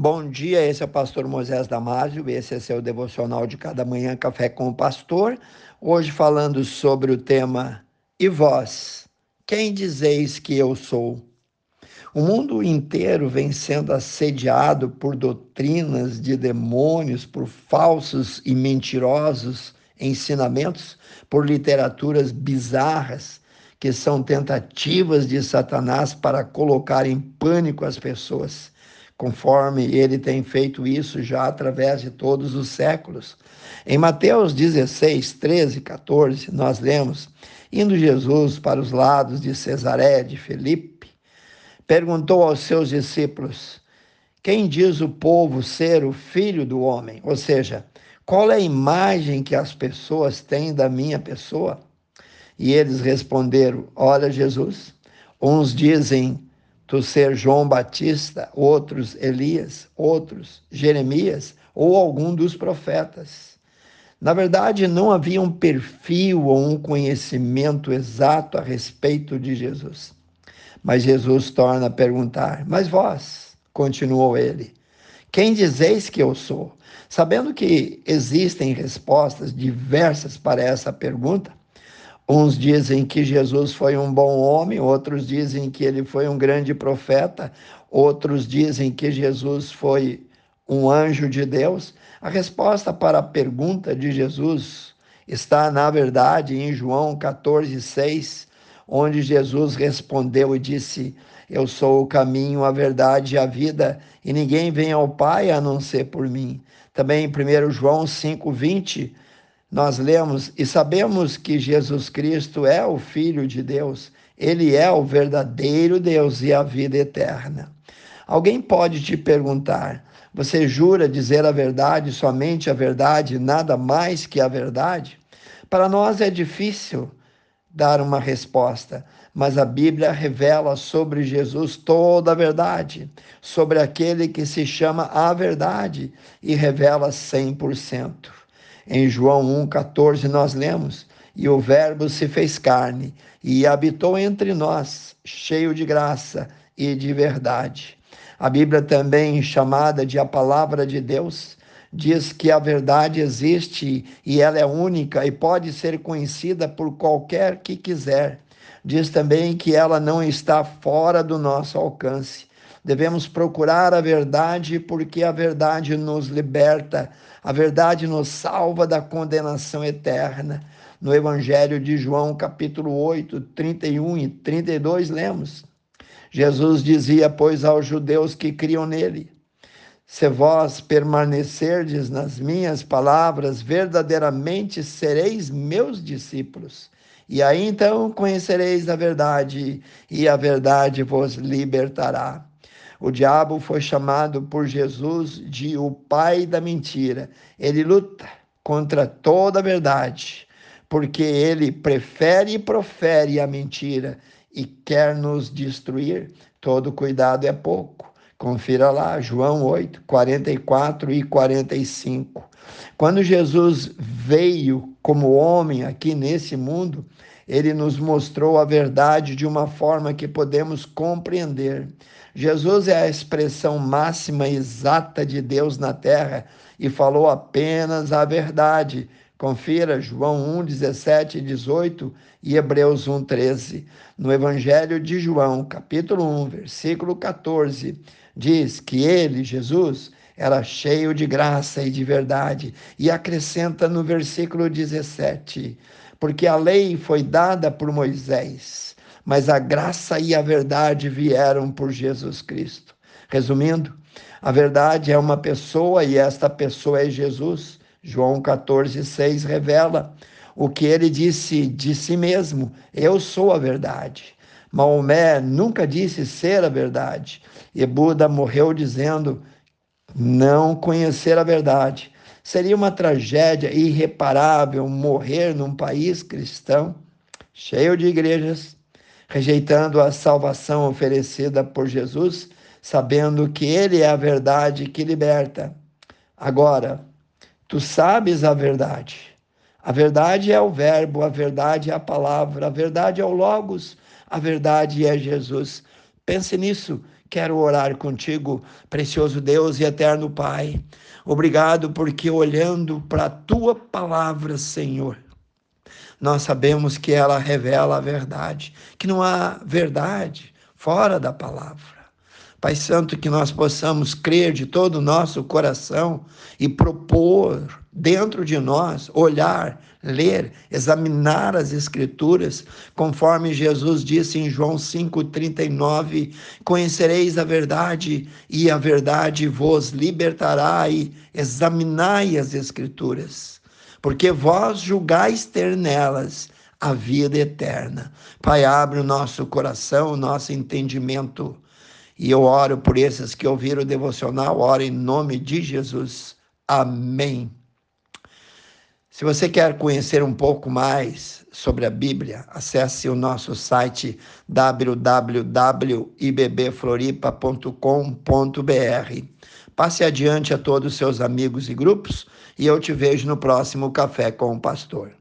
Bom dia, esse é o pastor Moisés Damásio, esse é seu devocional de cada manhã, Café com o Pastor. Hoje falando sobre o tema E vós, quem dizeis que eu sou? O mundo inteiro vem sendo assediado por doutrinas de demônios, por falsos e mentirosos ensinamentos, por literaturas bizarras, que são tentativas de Satanás para colocar em pânico as pessoas conforme ele tem feito isso já através de todos os séculos. Em Mateus 16, 13 e 14, nós lemos: Indo Jesus para os lados de Cesaré de Felipe, perguntou aos seus discípulos: Quem diz o povo ser o filho do homem? Ou seja, qual é a imagem que as pessoas têm da minha pessoa? E eles responderam: Olha, Jesus, uns dizem tu ser João Batista, outros Elias, outros Jeremias ou algum dos profetas. Na verdade, não havia um perfil ou um conhecimento exato a respeito de Jesus. Mas Jesus torna a perguntar: Mas vós, continuou ele, quem dizeis que eu sou? Sabendo que existem respostas diversas para essa pergunta, Uns dizem que Jesus foi um bom homem, outros dizem que ele foi um grande profeta, outros dizem que Jesus foi um anjo de Deus. A resposta para a pergunta de Jesus está, na verdade, em João 14, 6, onde Jesus respondeu e disse: Eu sou o caminho, a verdade e a vida, e ninguém vem ao Pai a não ser por mim. Também em 1 João 5, 20 nós lemos e sabemos que Jesus Cristo é o Filho de Deus, ele é o verdadeiro Deus e a vida eterna. Alguém pode te perguntar: você jura dizer a verdade, somente a verdade, nada mais que a verdade? Para nós é difícil dar uma resposta, mas a Bíblia revela sobre Jesus toda a verdade, sobre aquele que se chama a verdade e revela 100%. Em João 1,14 nós lemos: E o Verbo se fez carne e habitou entre nós, cheio de graça e de verdade. A Bíblia também, chamada de a Palavra de Deus, diz que a verdade existe e ela é única e pode ser conhecida por qualquer que quiser. Diz também que ela não está fora do nosso alcance. Devemos procurar a verdade porque a verdade nos liberta, a verdade nos salva da condenação eterna. No Evangelho de João, capítulo 8, 31 e 32, lemos: Jesus dizia, pois, aos judeus que criam nele: Se vós permanecerdes nas minhas palavras, verdadeiramente sereis meus discípulos. E aí então conhecereis a verdade, e a verdade vos libertará. O diabo foi chamado por Jesus de o pai da mentira. Ele luta contra toda a verdade, porque ele prefere e profere a mentira e quer nos destruir. Todo cuidado é pouco. Confira lá, João 8, 44 e 45. Quando Jesus veio como homem aqui nesse mundo, ele nos mostrou a verdade de uma forma que podemos compreender. Jesus é a expressão máxima exata de Deus na terra e falou apenas a verdade. Confira João 1, 17 e 18 e Hebreus 1, 13. No Evangelho de João, capítulo 1, versículo 14, diz que ele, Jesus, era cheio de graça e de verdade. E acrescenta no versículo 17: porque a lei foi dada por Moisés mas a graça e a verdade vieram por Jesus Cristo. Resumindo, a verdade é uma pessoa e esta pessoa é Jesus. João 14, 6 revela o que ele disse de si mesmo: Eu sou a verdade. Maomé nunca disse ser a verdade. E Buda morreu dizendo não conhecer a verdade. Seria uma tragédia irreparável morrer num país cristão, cheio de igrejas, rejeitando a salvação oferecida por Jesus, sabendo que Ele é a verdade que liberta. Agora, tu sabes a verdade. A verdade é o Verbo, a verdade é a palavra, a verdade é o Logos, a verdade é Jesus. Pense nisso, Quero orar contigo, precioso Deus e eterno Pai. Obrigado porque olhando para a tua palavra, Senhor, nós sabemos que ela revela a verdade, que não há verdade fora da palavra. Pai Santo, que nós possamos crer de todo o nosso coração e propor dentro de nós, olhar, ler, examinar as Escrituras, conforme Jesus disse em João 5,39: Conhecereis a verdade, e a verdade vos libertará, e examinai as Escrituras, porque vós julgais ter nelas a vida eterna. Pai, abre o nosso coração, o nosso entendimento e eu oro por esses que ouviram o devocional, oro em nome de Jesus. Amém. Se você quer conhecer um pouco mais sobre a Bíblia, acesse o nosso site www.ibbfloripa.com.br. Passe adiante a todos os seus amigos e grupos e eu te vejo no próximo Café com o Pastor.